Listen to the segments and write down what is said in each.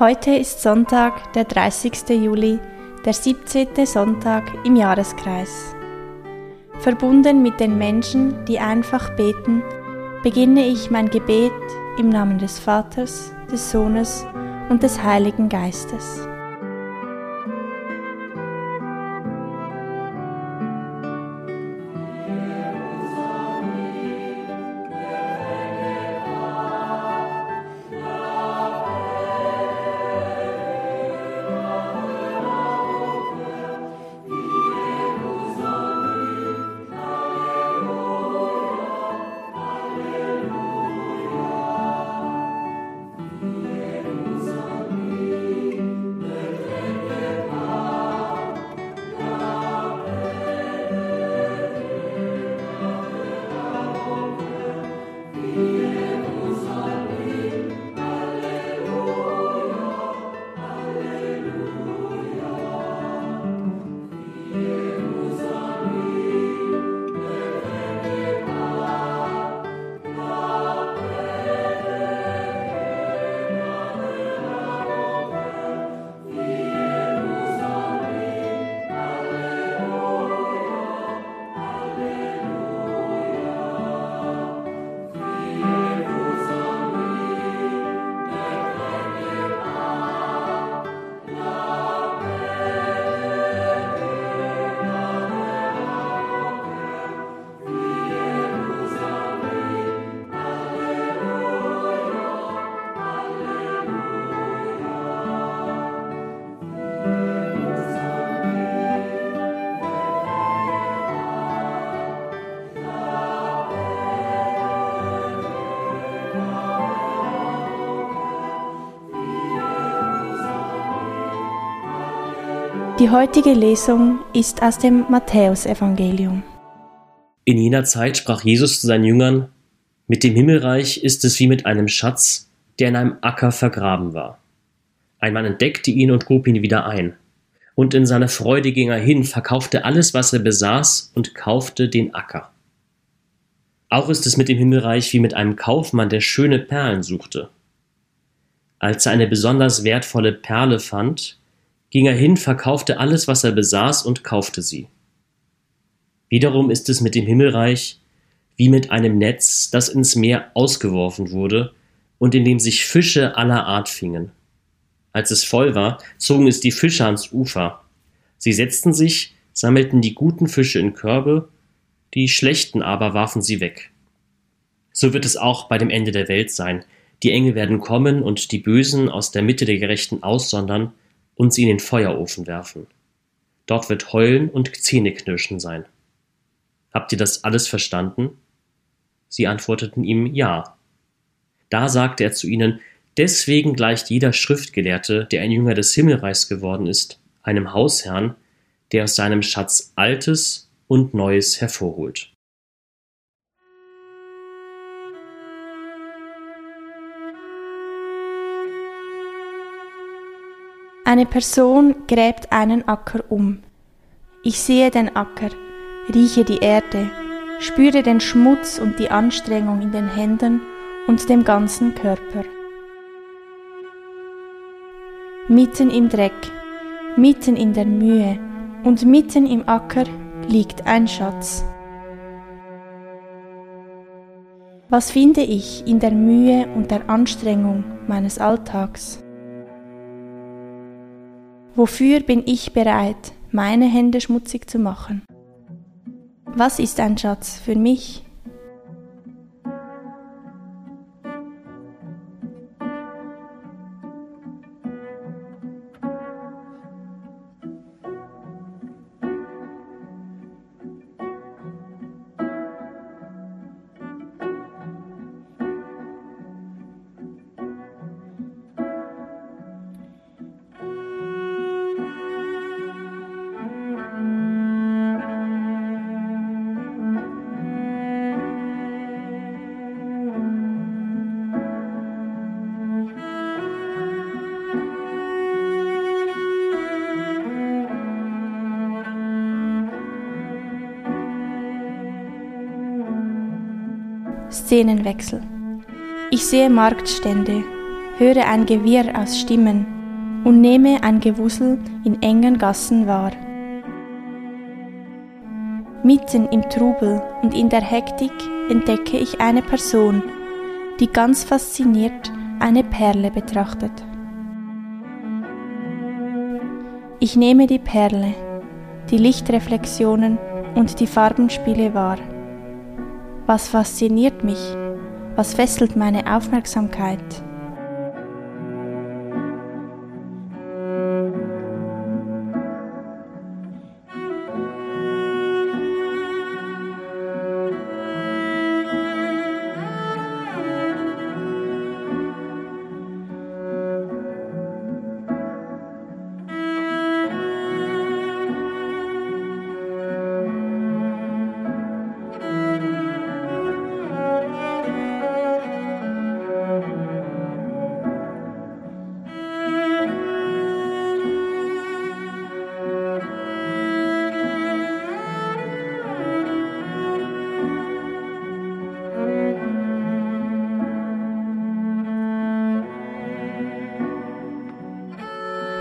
Heute ist Sonntag, der 30. Juli, der 17. Sonntag im Jahreskreis. Verbunden mit den Menschen, die einfach beten, beginne ich mein Gebet im Namen des Vaters, des Sohnes und des Heiligen Geistes. Die heutige Lesung ist aus dem Matthäusevangelium. In jener Zeit sprach Jesus zu seinen Jüngern: Mit dem Himmelreich ist es wie mit einem Schatz, der in einem Acker vergraben war. Ein Mann entdeckte ihn und grub ihn wieder ein. Und in seiner Freude ging er hin, verkaufte alles, was er besaß, und kaufte den Acker. Auch ist es mit dem Himmelreich wie mit einem Kaufmann, der schöne Perlen suchte. Als er eine besonders wertvolle Perle fand, ging er hin, verkaufte alles, was er besaß, und kaufte sie. Wiederum ist es mit dem Himmelreich wie mit einem Netz, das ins Meer ausgeworfen wurde und in dem sich Fische aller Art fingen. Als es voll war, zogen es die Fische ans Ufer. Sie setzten sich, sammelten die guten Fische in Körbe, die schlechten aber warfen sie weg. So wird es auch bei dem Ende der Welt sein. Die Engel werden kommen und die Bösen aus der Mitte der Gerechten aussondern und sie in den Feuerofen werfen. Dort wird Heulen und Zähneknirschen sein. Habt ihr das alles verstanden? Sie antworteten ihm Ja. Da sagte er zu ihnen, Deswegen gleicht jeder Schriftgelehrte, der ein Jünger des Himmelreichs geworden ist, einem Hausherrn, der aus seinem Schatz Altes und Neues hervorholt. Eine Person gräbt einen Acker um. Ich sehe den Acker, rieche die Erde, spüre den Schmutz und die Anstrengung in den Händen und dem ganzen Körper. Mitten im Dreck, mitten in der Mühe und mitten im Acker liegt ein Schatz. Was finde ich in der Mühe und der Anstrengung meines Alltags? Wofür bin ich bereit, meine Hände schmutzig zu machen? Was ist ein Schatz für mich? Szenenwechsel. Ich sehe Marktstände, höre ein Gewirr aus Stimmen und nehme ein Gewusel in engen Gassen wahr. Mitten im Trubel und in der Hektik entdecke ich eine Person, die ganz fasziniert eine Perle betrachtet. Ich nehme die Perle, die Lichtreflexionen und die Farbenspiele wahr. Was fasziniert mich? Was fesselt meine Aufmerksamkeit?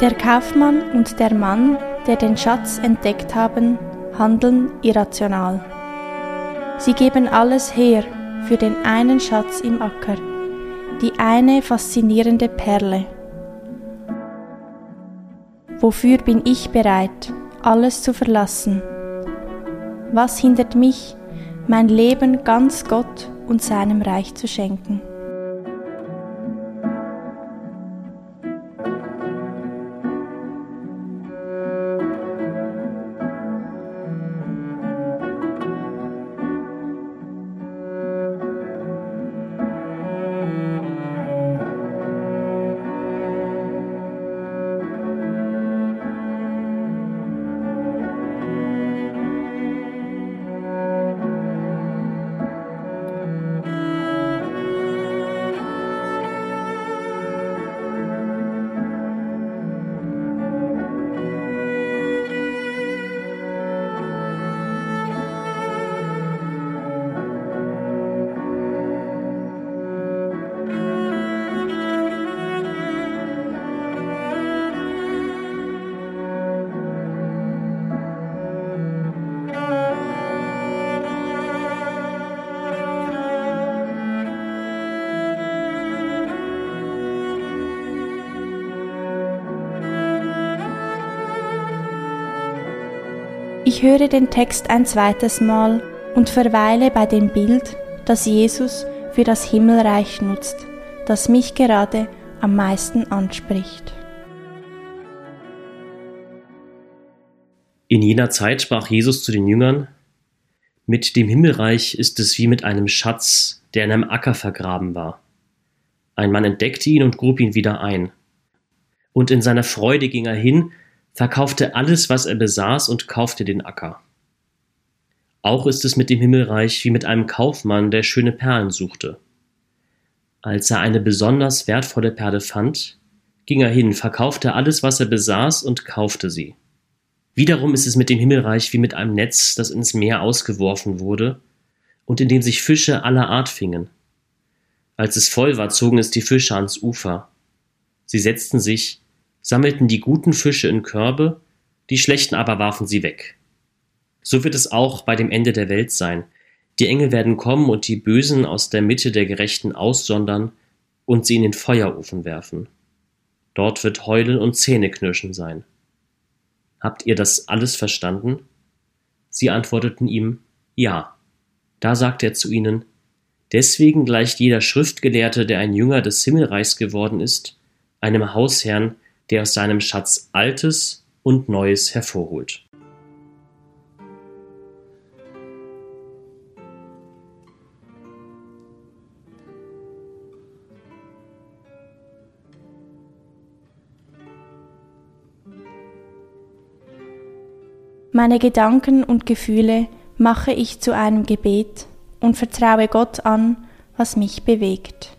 Der Kaufmann und der Mann, der den Schatz entdeckt haben, handeln irrational. Sie geben alles her für den einen Schatz im Acker, die eine faszinierende Perle. Wofür bin ich bereit, alles zu verlassen? Was hindert mich, mein Leben ganz Gott und seinem Reich zu schenken? Ich höre den Text ein zweites Mal und verweile bei dem Bild, das Jesus für das Himmelreich nutzt, das mich gerade am meisten anspricht. In jener Zeit sprach Jesus zu den Jüngern, Mit dem Himmelreich ist es wie mit einem Schatz, der in einem Acker vergraben war. Ein Mann entdeckte ihn und grub ihn wieder ein. Und in seiner Freude ging er hin verkaufte alles, was er besaß und kaufte den Acker. Auch ist es mit dem Himmelreich wie mit einem Kaufmann, der schöne Perlen suchte. Als er eine besonders wertvolle Perle fand, ging er hin, verkaufte alles, was er besaß und kaufte sie. Wiederum ist es mit dem Himmelreich wie mit einem Netz, das ins Meer ausgeworfen wurde und in dem sich Fische aller Art fingen. Als es voll war, zogen es die Fische ans Ufer. Sie setzten sich, sammelten die guten Fische in Körbe, die schlechten aber warfen sie weg. So wird es auch bei dem Ende der Welt sein. Die Engel werden kommen und die Bösen aus der Mitte der Gerechten aussondern und sie in den Feuerofen werfen. Dort wird Heulen und Zähneknirschen sein. Habt ihr das alles verstanden? Sie antworteten ihm, ja. Da sagte er zu ihnen, Deswegen gleicht jeder Schriftgelehrte, der ein Jünger des Himmelreichs geworden ist, einem Hausherrn, der aus seinem Schatz Altes und Neues hervorholt. Meine Gedanken und Gefühle mache ich zu einem Gebet und vertraue Gott an, was mich bewegt.